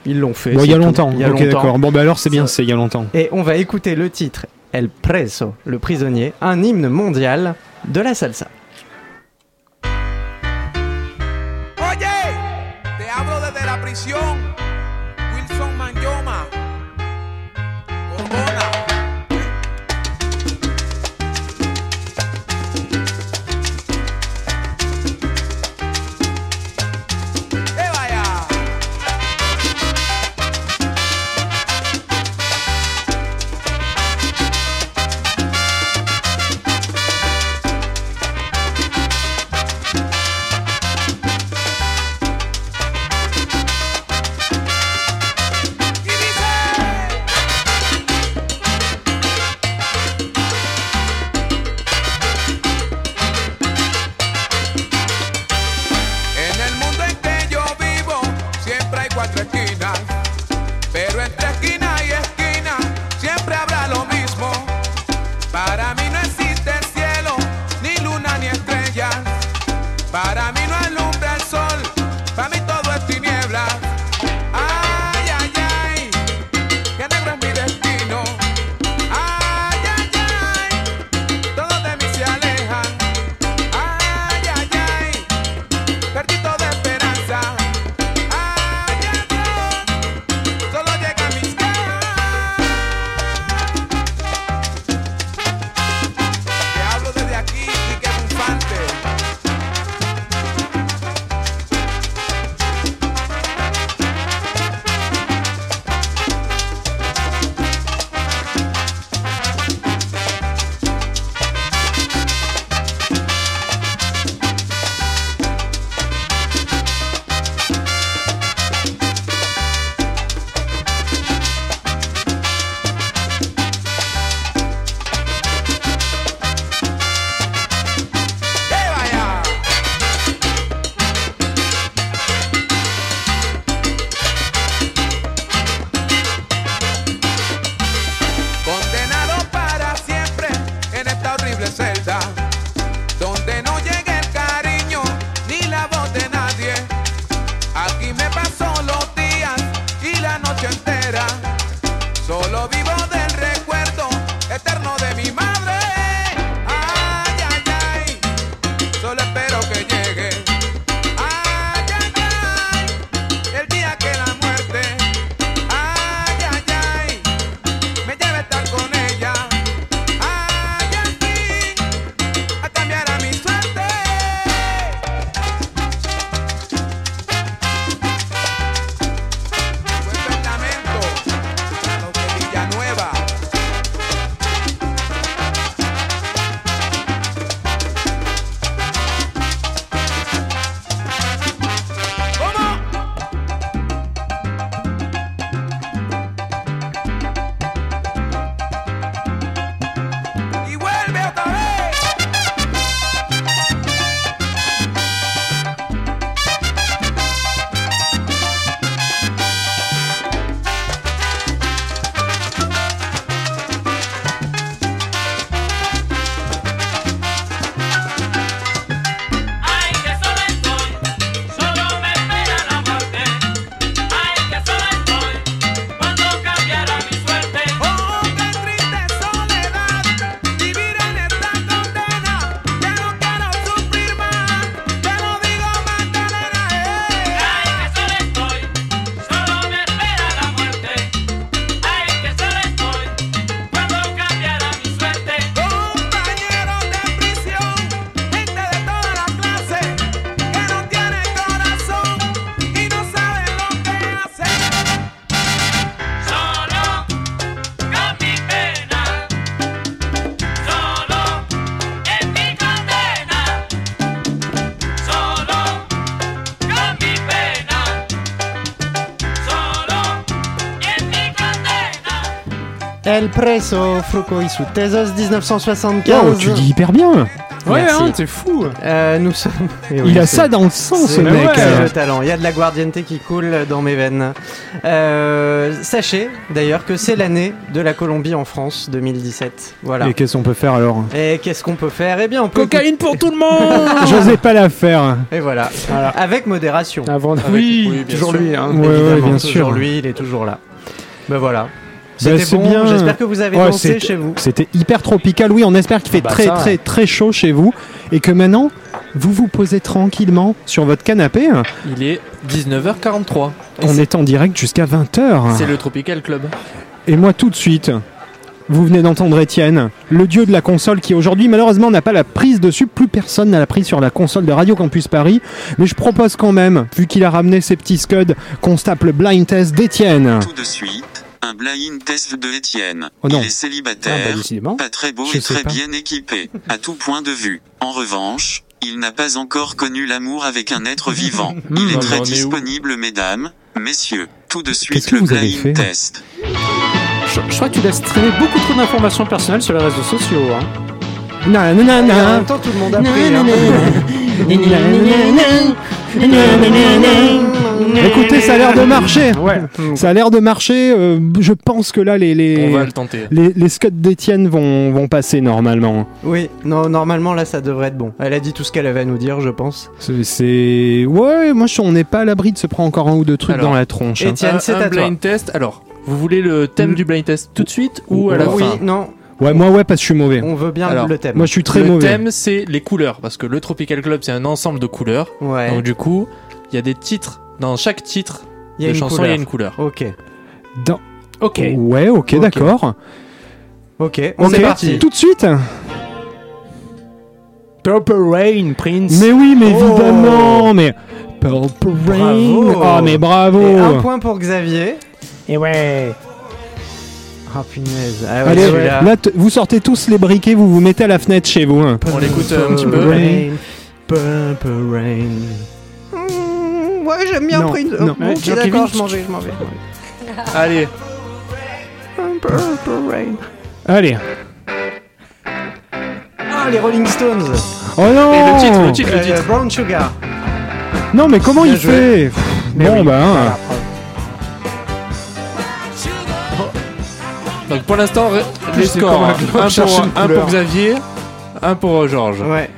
Ils l'ont fait. Bon, il y a longtemps. Il y a ok, longtemps. d'accord. Bon, bah alors c'est bien, c'est il y a longtemps. Et on va écouter le titre El Preso, le prisonnier, un hymne mondial de la salsa. Oye, te hablo desde la prisión. Y sus Tesos 1975. Oh, tu dis hyper bien. Ouais, hein, c'est fou. Euh, nous sommes. Eh oui, Il a ça dans le sang, ce mec. C'est le talent. Il y a de la guardiente qui coule dans mes veines. Euh, sachez d'ailleurs que c'est l'année de la Colombie en France 2017. Voilà. Et qu'est-ce qu'on peut faire alors? Et qu'est-ce qu'on peut faire? Eh bien, on peut. Cocaïne pour tout le monde J'osais pas la faire. Et voilà. Voilà. Avec modération. Avant, Avec- oui, oui, bien toujours sûr. lui. Hein. Ouais, ouais, bien toujours sûr. lui, il est toujours là. Ben voilà. C'était c'est bon. bien. J'espère que vous avez Ouais, dansé chez vous. C'était hyper tropical. Oui, on espère qu'il fait bah très ça. très très chaud chez vous et que maintenant vous vous posez tranquillement sur votre canapé. Il est 19h43. On est en direct jusqu'à 20h. C'est le Tropical Club. Et moi tout de suite, vous venez d'entendre Étienne, le dieu de la console qui aujourd'hui malheureusement n'a pas la prise dessus, plus personne n'a la prise sur la console de Radio Campus Paris, mais je propose quand même, vu qu'il a ramené ses petits scuds, qu'on se tape le blind test d'Étienne. Tout de suite, un blind test de Étienne. Oh non. Il est Ah, célibataire, bah, décidément. pas très beau Je et très pas. bien équipé, à tout point de vue. En revanche, il n'a pas encore connu l'amour avec un être vivant. Il est bah, très disponible, mesdames, messieurs. Tout de suite le blind test. Je, je crois que tu laisses traîner beaucoup trop d'informations personnelles sur les réseaux sociaux. Hein. Na, na, na, Et en même temps, tout le monde a pris. hein. Écoutez, ça a l'air de marcher. Ouais. Ça a l'air de marcher. euh, je pense que là, les, les, On va le tenter. les, les scuds d'Étienne vont, vont passer normalement. Oui, non, normalement là ça devrait être bon. Elle a dit tout ce qu'elle avait à nous dire, je pense. C'est- C'est. Ouais, moi, je- on n'est pas à l'abri de se prendre encore un ou deux trucs Alors, dans la tronche. hein. Étienne, Un- c'est un à toi. blind test. Alors, vous voulez le thème Mm. du blind test tout de suite ou à la oui, fin non, Ouais, moi, ouais, parce que je suis mauvais. on veut bien Alors, le thème. Moi, je suis très le mauvais. thème, c'est les couleurs, parce que le Tropical Club, c'est un ensemble de couleurs. Ouais. Donc du coup, il y a des titres. Dans chaque titre Il y a de une chanson, couleur. il y a une couleur. Ok, Dans- Ok. Ouais, ok, Ok. d'accord. ok, on Ok, est parti. Tout de suite. Purple Rain, Prince. Mais oui, mais Oh. évidemment, mais Purple Rain. Bravo. Ah, mais bravo. Et un point pour Xavier. Et ouais. Ah punaise. Ah ouais, Allez, là, t- vous sortez tous les briquets, vous vous mettez à la fenêtre chez vous. hein. On l'écoute euh, un petit peu. Purple Rain, Purple Rain. Ouais, j'aime bien Non, Prince. non. Oh, Ouais, ok, Jean d'accord, je m'en vais, je m'en vais. je m'en vais. Allez, Purple Rain. Allez. Ah, les Rolling Stones. Oh non et le titre, le titre, le Euh, titre. Brown Sugar. Non, mais comment Bien il joué. fait Mais Bon, oui, bah. hein. voilà. Donc pour l'instant, les scores. comme un pour, un pour Xavier, un pour euh, Georges. Ouais.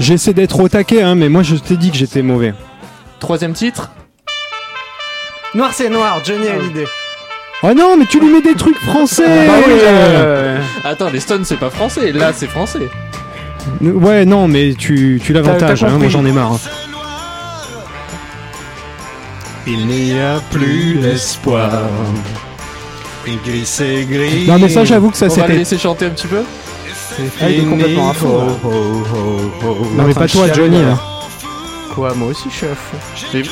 J'essaie d'être au taquet, hein, mais moi, je t'ai dit que j'étais mauvais. Troisième titre. Noir c'est noir, Johnny Hallyday. Oh non, mais tu lui mets des trucs français Bah oui, euh, Attends, les Stones, c'est pas français. Là, c'est français. Ouais, non, mais tu, tu l'avantages, T'as- t'as hein, moi compris. j'en ai marre. hein. Il n'y a plus d'espoir. Gris, c'est gris. Non, mais ça, j'avoue que ça, On va c'était. laisser chanter un petit peu. Ah, il est complètement à fond, là. Non, mais pas toi, Johnny. là. hein. Quoi, moi aussi je suis à fond. J'ai-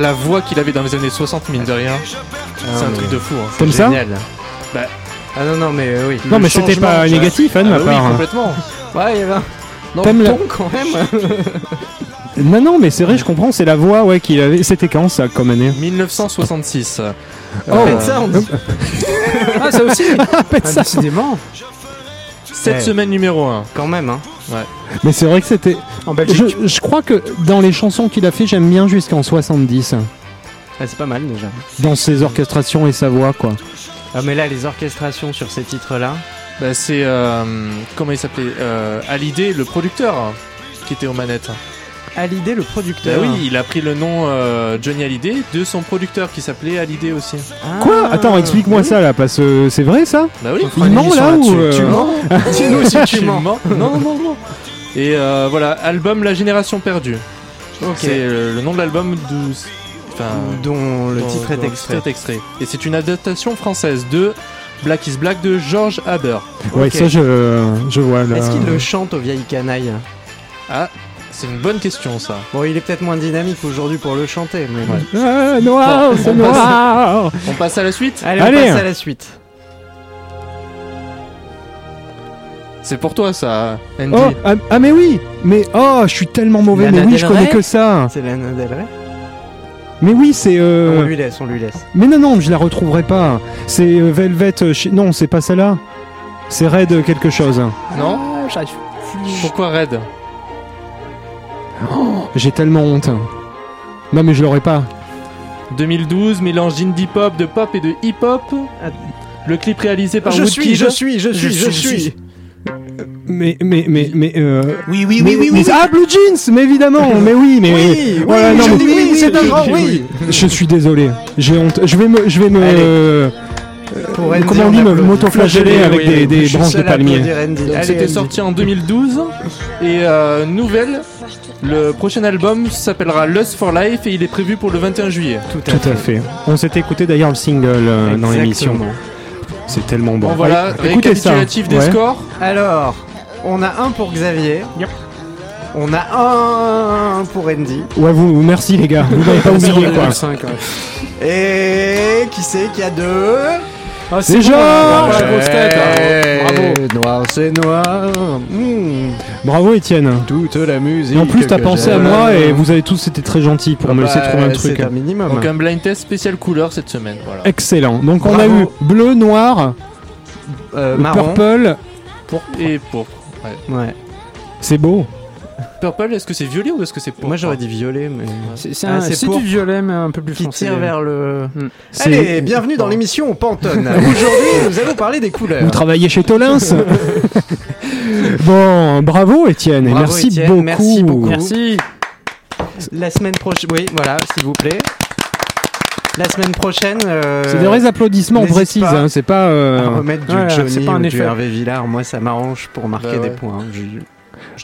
La voix qu'il avait dans les années 60, mine de rien. c'est un truc de fou. hein. Comme ça Génial. Bah. Ah non, non, mais euh, oui. Non, Le mais c'était pas ça- négatif, hein, de Ah ma oui, part. hein. complètement. Ouais, il y avait un. Non, T'aimes la- ton quand même. Non, non, mais c'est vrai, je comprends, c'est la voix ouais, qu'il avait. C'était quand ça, comme année 1966. Oh. Pet Sounds. Ah, ça aussi. Ah, Ah, ça. décidément. Cette Ouais. semaine numéro 1. Quand même, hein. Mais c'est vrai que c'était. En Belgique. Je, je crois que dans les chansons qu'il a fait, j'aime bien jusqu'en 70. Ah, c'est pas mal déjà. Dans ses orchestrations et sa voix, quoi. Ah, mais là, les orchestrations sur ces titres-là. Bah, c'est. euh, comment il s'appelait euh, Hallyday, le producteur, hein, qui était aux manettes. Hallyday, le Bah producteur. oui, il a pris le nom euh, Johnny Hallyday de son producteur qui s'appelait Hallyday aussi. Ah. Quoi Attends, explique-moi ça là, parce que c'est vrai ça Bah oui. Il ment là ou. euh, Tu mens Dis-nous si tu mens. Non, non, non, non. Et euh, voilà, album La Génération Perdue. Ok. C'est euh, le nom de l'album d'où. Enfin. Dont le dont- titre est dont extrait. est extrait. Et c'est une adaptation française de Black is Black de George Haber. Ouais, Ok. ça je, je vois là. Est-ce qu'il le chante aux vieilles canailles? Ah, c'est une bonne question ça. Bon, il est peut-être moins dynamique aujourd'hui pour le chanter, mais. Ouais. Ah, noir, Bon, c'est on passe. noir On passe à la suite Allez, Allez. on passe à la suite. C'est pour toi ça, Andy. Oh, ah, ah, mais oui Mais oh, je suis tellement mauvais, Lana mais oui, je connais que ça C'est Lana Del Rey Mais oui, c'est. euh, On lui laisse, on lui laisse. Mais non, non, je la retrouverai pas. C'est euh, Velvet. euh, Non, c'est pas celle-là. C'est Red quelque chose. Non Pourquoi Red? Oh, J'ai tellement honte. Non, mais je l'aurais pas. 2012, mélange d'indie pop, de pop et de hip hop. Le clip réalisé par Je Woodkid. suis, je suis, je suis, je suis. Mais, mais, mais, mais. Euh... Oui, oui, mais- oui, oui, mais- oui. Ah, Blue Jeans Mais évidemment Mais oui, mais. Oui, Voilà, oui, non, mais- oui, c'est un grand oui. Je suis désolé. J'ai honte. Je vais me. Je vais me. Allez. Pour Andy, comment on dit. M'auto-flageller avec Oui, des, des branches de palmier. applaudir Andy. Donc Allez, c'était Andy. sorti en 2012 et euh, nouvelle. Le prochain album s'appellera Lust for Life et il est prévu pour le 21 juillet. Tout à Tout à fait. On s'est écouté d'ailleurs le single euh, dans l'émission. C'est tellement bon. Bon voilà, Allez, écoutez ça. récapitulatif des Ouais. scores. Alors, on a un pour Xavier. Yep. On a un pour Andy. Ouais, vous, merci les gars. Vous m'avez pas oublié quoi. 0,5, ouais. Et qui c'est qui a deux? Ah, C'est bon, Georges bravo, la grosse tête, hein. Bravo. Noir, c'est noir. Hmm, Bravo Étienne. toute la musique. Et en plus, t'as pensé à moi et vous avez tous été très gentils pour Ah me laisser bah, trouver un truc. C'est un minimum. Donc un blind test spécial couleur cette semaine. Voilà. Excellent. Donc on a eu bleu, noir, Euh, marron. purple. Et pourpre. Ouais. Ouais. C'est beau. Purple, est-ce que c'est violet ou est-ce que c'est pourpre Moi j'aurais dit violet, mais. C'est Ah, un- c'est c'est pour- du violet, mais un peu plus Qui foncé. tire vers le. Hmm. C'est- Allez, bienvenue dans l'émission Pantone. Aujourd'hui, nous allons parler des couleurs. Vous travaillez chez Tolins Bon, bravo Étienne et Bravo, merci, beaucoup. merci beaucoup. Merci. La semaine prochaine. Oui, voilà, s'il vous plaît. La semaine prochaine. euh, C'est des vrais applaudissements pas hein, c'est pas. euh, à remettre du ouais, Johnny c'est pas un ou du effet. Hervé Villard. Moi, ça m'arrange pour marquer Bah ouais. des points. Je dis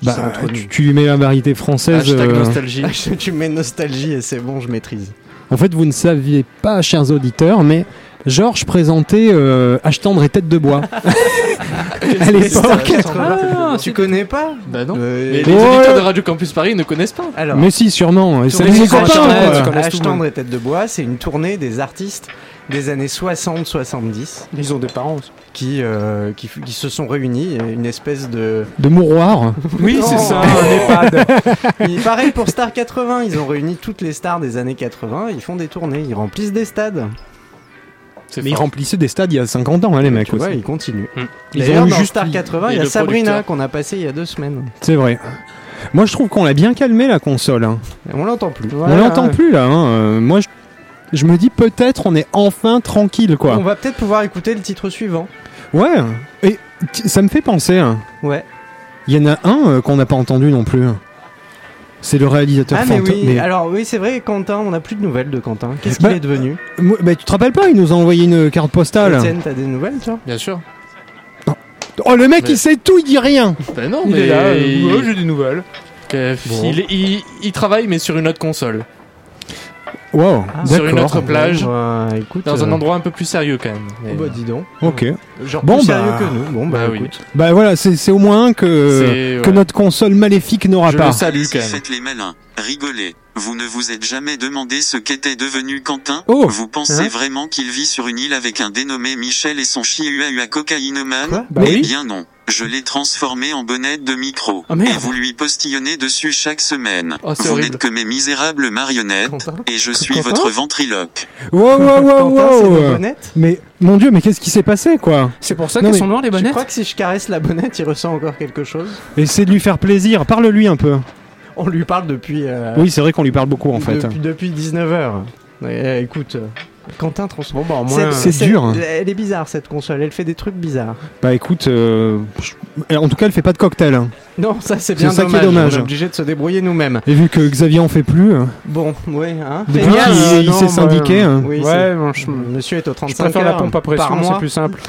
bah, tu, lui mets la variété française. Hashtag euh, nostalgie. tu mets nostalgie et c'est bon, je maîtrise. En fait, vous ne saviez pas, chers auditeurs, mais Georges présentait euh, H tendre et tête de bois. à l'époque. Ah, tu connais pas Bah non. Euh, Mais les Ouais. auditeurs de Radio Campus Paris ne connaissent pas. Alors, Mais si, sûrement. C'est sur copains, Internet, quoi. tu connais tout H le tendre monde. et tête de bois, c'est une tournée des artistes des années 60-70 Ils ont des parents. aussi. qui, euh, qui, se sont réunis, une espèce de... De mouroir. Oui, c'est ça, un EHPAD. Il pareil pour Star 80, ils ont réuni toutes les stars des années 80, ils font des tournées, ils remplissent des stades. C'est Mais ils remplissaient des stades il y a 50 ans, hein, les mecs. Tu vois, aussi. ils continuent. Hmm. Ils ont eu dans juste- Star 80, et il y a Sabrina qu'on a passé il y a deux semaines. C'est vrai. Moi, je trouve qu'on l'a bien calmé, la console. hein. On l'entend plus. on l'entend plus, là. hein. Euh, Moi, je... je me dis peut-être on est enfin tranquille, quoi. On va peut-être pouvoir écouter le titre suivant. Ouais. Et ça me fait penser. hein. Ouais. Il y en a un euh, qu'on n'a pas entendu non plus. C'est le réalisateur Ah mais oui, alors oui c'est vrai Quentin, on n'a plus de nouvelles de Quentin. Qu'est-ce qu'il Bah, est devenu Moi- bah, tu te rappelles pas, il nous a envoyé une carte postale. Étienne, t'as des nouvelles toi? Bien sûr. Oh, le mec, Mais- il sait tout, il dit rien. Ben non, Il mais est là, euh, il... j'ai des nouvelles. que- il, il- il travaille mais sur une autre console, Wow, sur une autre plage, Bah, écoute, dans un euh, endroit un peu plus sérieux quand même. Oh, bah dis donc. Ok. Genre Bon, plus bah, sérieux que nous. Bon bah, Bah oui. écoute. Bah voilà, c'est c'est au moins un que, que ouais. notre console maléfique n'aura Je pas. le salue quand même. faites les malins, rigolez. Vous ne vous êtes jamais demandé ce qu'était devenu Quentin? Oh. Vous pensez Hein? vraiment qu'il vit sur une île avec un dénommé Michel et son chihuahua cocaïnomane? Quoi? Bah Eh oui. bien non. Je l'ai transformé en bonnette de micro. Ah, et vous lui postillonnez dessus chaque semaine. Oh, vous n'êtes que mes misérables marionnettes. Quentin? Et je suis Quentin? votre ventriloque. Wow, wow, wow, Quentin, c'est wow. Mais mon dieu, mais qu'est-ce qui s'est passé quoi? C'est pour ça qu'elles sont noires les Je bonnettes? crois que si je caresse la bonnette, il ressent encore quelque chose. Essaie de lui faire plaisir, parle-lui un peu. On lui parle depuis. euh, Oui, c'est vrai qu'on lui parle beaucoup en fait. Depuis, depuis 19h. écoute, euh, Quentin transforme. Bon, bah, moins, c'est dur, hein. Elle est bizarre cette console, elle fait des trucs bizarres. Bah écoute, euh, je- en tout cas, elle fait pas de cocktail. hein. Non, ça c'est bien C'est ça qui est dommage. dommage. On est obligé de se débrouiller nous-mêmes. Et vu que Xavier en fait plus, euh, Bon, oui, hein. depuis qu'il il s'est bah, syndiqué. hein. Oui, Ouais, c'est- bon, je, Monsieur est au je 35 préfère la pompe à pression, c'est plus simple.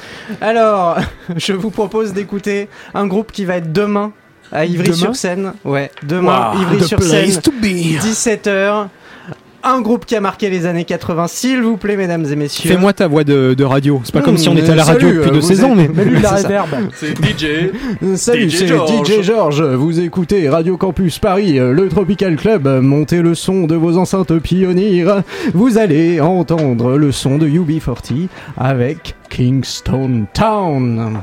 Alors, je vous propose d'écouter un groupe qui va être demain à Ivry-sur-Seine. Ouais, demain, Wow, Ivry-sur-Seine, to be. 17h. Un groupe qui a marqué les années 80, s'il vous plaît, mesdames et messieurs. Fais-moi ta voix de, de radio. C'est pas comme Mmh, si on était à la radio salut, depuis euh, deux saisons, mais Mets-lui de la C'est DJ. Salut, DJ c'est George. DJ George. Vous écoutez Radio Campus Paris, euh, le Tropical Club. Montez le son de vos enceintes pionnières. Vous allez entendre le son de UB40 avec Kingston Town.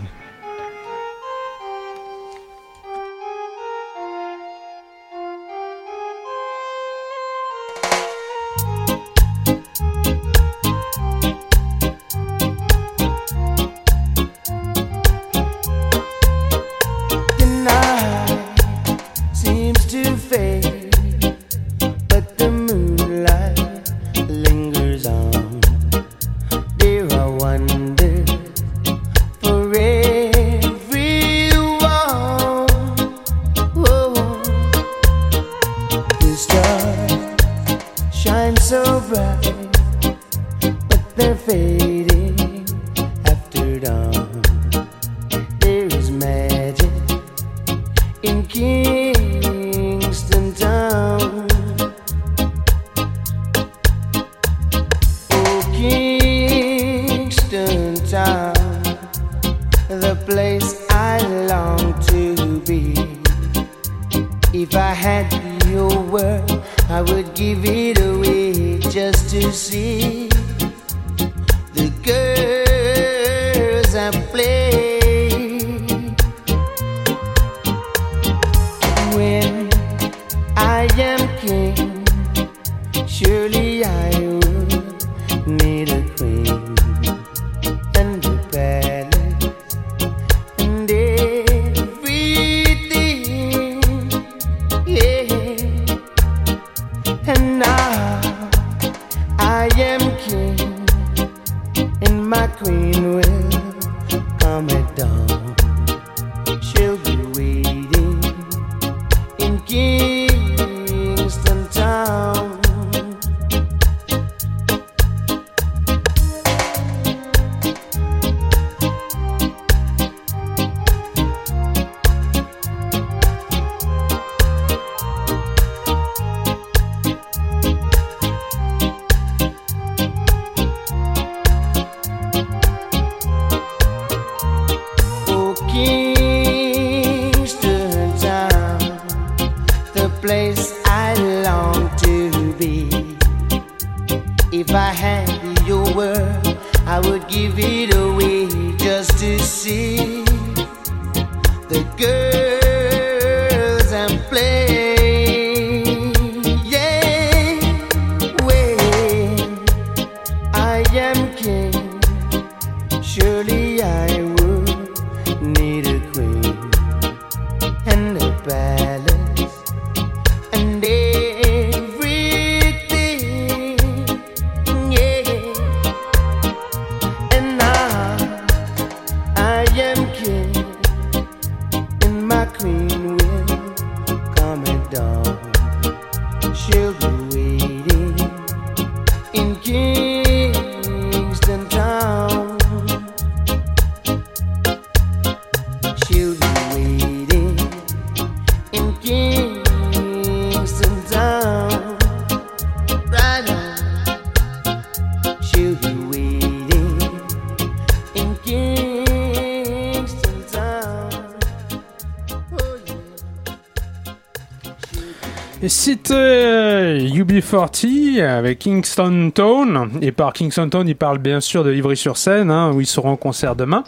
Avec Kingston Town. Et par Kingston Town, il parle bien sûr de Ivry-sur-Seine, hein, où ils seront en concert demain.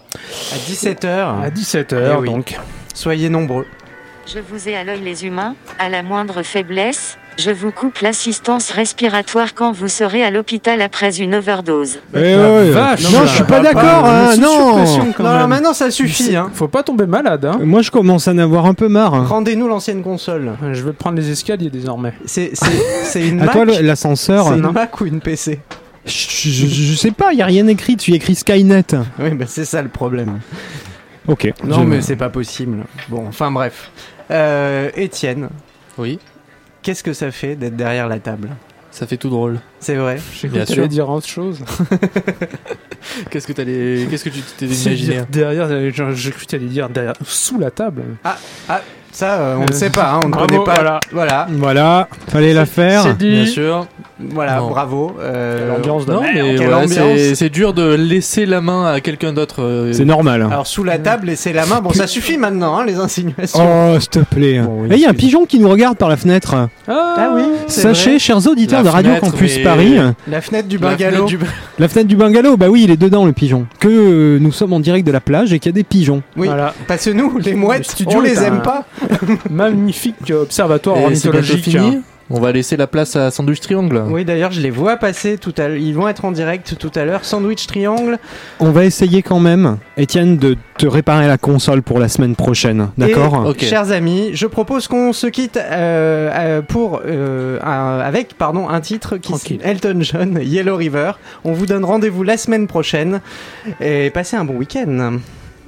À 17h. À 17h, Eh oui. donc. Soyez nombreux. Je vous ai à l'œil les humains, à la moindre faiblesse, je vous coupe l'assistance respiratoire quand vous serez à l'hôpital après une overdose. Eh ouais. vache. non, je suis pas d'accord. hein, non. Non, maintenant ça suffit. Hein. Faut pas tomber malade, hein. Moi, je commence à en avoir un peu marre. hein. Rendez-nous l'ancienne console. Je vais prendre les escaliers désormais. C'est c'est- c'est une À Mac. toi, le- l'ascenseur. C'est une. Mac ou une PC Je, je- je sais pas, il y a rien écrit. Tu y écris Skynet. Oui, bah c'est ça le problème. Ok. Non, je- mais c'est pas possible. Bon, enfin bref. Euh, Étienne, Oui, qu'est-ce que ça fait d'être derrière la table? Ça fait tout drôle. C'est vrai? J'ai cru Bien que t'allais sûr. dire autre chose. Qu'est-ce que t'allais, qu'est-ce que tu t'es imaginé? derrière, euh, j'ai cru que t'allais dire derrière, sous la table. Ah, ah, ça, euh, on ne sait pas, hein, on ne bravo, connaît pas. voilà. voilà. Voilà, fallait la faire. C'est dit. Bien sûr. Voilà, Non. bravo. euh, Quelle ambiance de Non, mais c'est, c'est dur de laisser la main à quelqu'un d'autre. euh, C'est normal. Alors sous la table, laissez la main. Bon, ça suffit maintenant, hein, les insinuations. Oh, s'il te plaît. Bon, oui, Eh, Il y a un pigeon qui nous regarde par la fenêtre. Ah oui, c'est Sachez, vrai. chers auditeurs La de Radio Campus mais- Paris, La fenêtre du la bungalow. fenêtre du- la fenêtre du bungalow, bah oui, il est dedans le pigeon. Que euh, nous sommes en direct de la plage et qu'il y a des pigeons. Oui, Voilà. parce que nous, les Le mouettes, studio on les un- aime pas. Magnifique observatoire Et c'est ornithologique. fini. hein. On va laisser la place à Sandwich Triangle. Oui, d'ailleurs, je les vois passer tout à l'heure. Ils vont être en direct tout à l'heure. Sandwich Triangle. On va essayer quand même, Étienne, de te réparer la console pour la semaine prochaine. D'accord? Chers amis, je propose qu'on se quitte euh, euh, pour euh, avec pardon un titre qui s- Elton John, Yellow River. On vous donne rendez-vous la semaine prochaine et passez un bon week-end.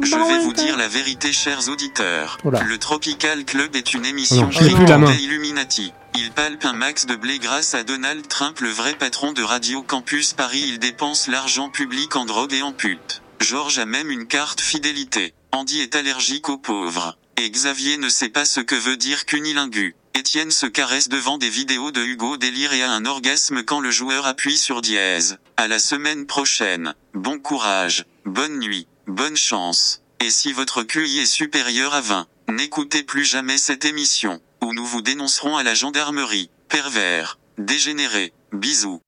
Je vais vous dire la vérité, chers auditeurs. Oula. Le Tropical Club est une émission Oh des Illuminati. Il palpe un max de blé grâce à Donald Trump, le vrai patron de Radio Campus Paris. Il dépense l'argent public en drogue et en pute. Georges a même une carte fidélité. Andy est allergique aux pauvres. Et Xavier ne sait pas ce que veut dire cunilingu. Étienne se caresse devant des vidéos de Hugo Délire et a un orgasme quand le joueur appuie sur dièse. À la semaine prochaine. Bon courage, bonne nuit, bonne chance. Et si votre QI est supérieur à 20, n'écoutez plus jamais cette émission, ou nous vous dénoncerons à la gendarmerie. Pervers, dégénéré, bisous.